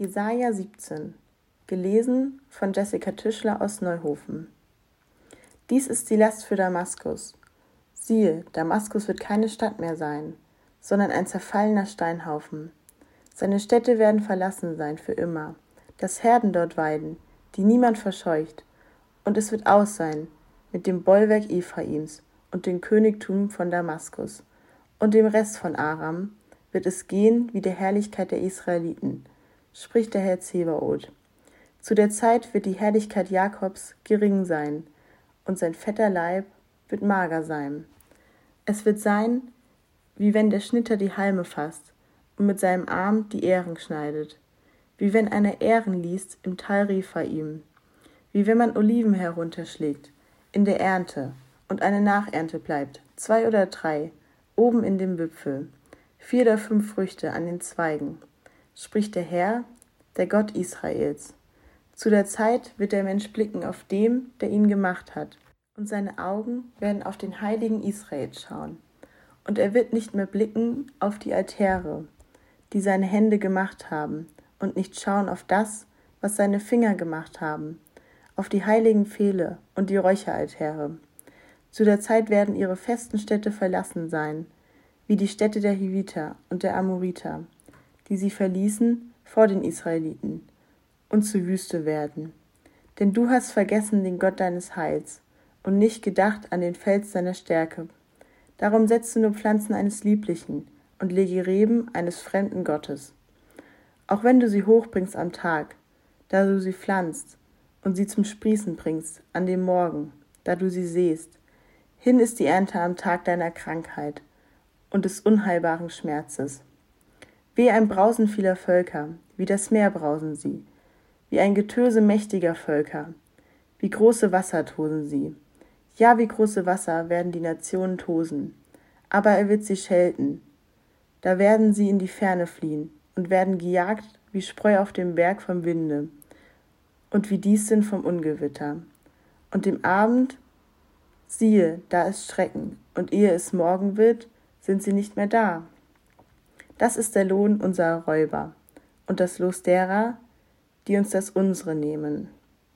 Jesaja 17. Gelesen von Jessica Tischler aus Neuhofen. Dies ist die Last für Damaskus. Siehe, Damaskus wird keine Stadt mehr sein, sondern ein zerfallener Steinhaufen. Seine Städte werden verlassen sein für immer, das Herden dort weiden, die niemand verscheucht. Und es wird aus sein mit dem Bollwerk Ephraims und dem Königtum von Damaskus. Und dem Rest von Aram wird es gehen wie der Herrlichkeit der Israeliten spricht der Herr Zebaoth. Zu der Zeit wird die Herrlichkeit Jakobs gering sein, und sein fetter Leib wird mager sein. Es wird sein, wie wenn der Schnitter die Halme fasst und mit seinem Arm die Ähren schneidet, wie wenn einer Ähren liest im Tal Rephaim, wie wenn man Oliven herunterschlägt in der Ernte und eine Nachernte bleibt, zwei oder drei, oben in dem Wipfel, vier oder fünf Früchte an den Zweigen spricht der Herr, der Gott Israels. Zu der Zeit wird der Mensch blicken auf dem, der ihn gemacht hat, und seine Augen werden auf den Heiligen Israels schauen. Und er wird nicht mehr blicken auf die Altäre, die seine Hände gemacht haben, und nicht schauen auf das, was seine Finger gemacht haben, auf die heiligen Pfähle und die Räucheraltäre. Zu der Zeit werden ihre festen Städte verlassen sein, wie die Städte der Hiviter und der Amoriter die sie verließen, vor den Israeliten und zu Wüste werden. Denn du hast vergessen den Gott deines Heils und nicht gedacht an den Fels deiner Stärke. Darum setze nur Pflanzen eines Lieblichen und lege Reben eines fremden Gottes. Auch wenn du sie hochbringst am Tag, da du sie pflanzt und sie zum Sprießen bringst an dem Morgen, da du sie sähst, hin ist die Ernte am Tag deiner Krankheit und des unheilbaren Schmerzes. Wie ein Brausen vieler Völker, wie das Meer brausen sie, wie ein Getöse mächtiger Völker, wie große Wasser tosen sie. Ja, wie große Wasser werden die Nationen tosen, aber er wird sie schelten. Da werden sie in die Ferne fliehen und werden gejagt wie Spreu auf dem Berg vom Winde und wie Disteln vom Ungewitter. Und im Abend, siehe, da ist Schrecken, und ehe es Morgen wird, sind sie nicht mehr da. Das ist der Lohn unserer Räuber und das Los derer, die uns das unsere nehmen.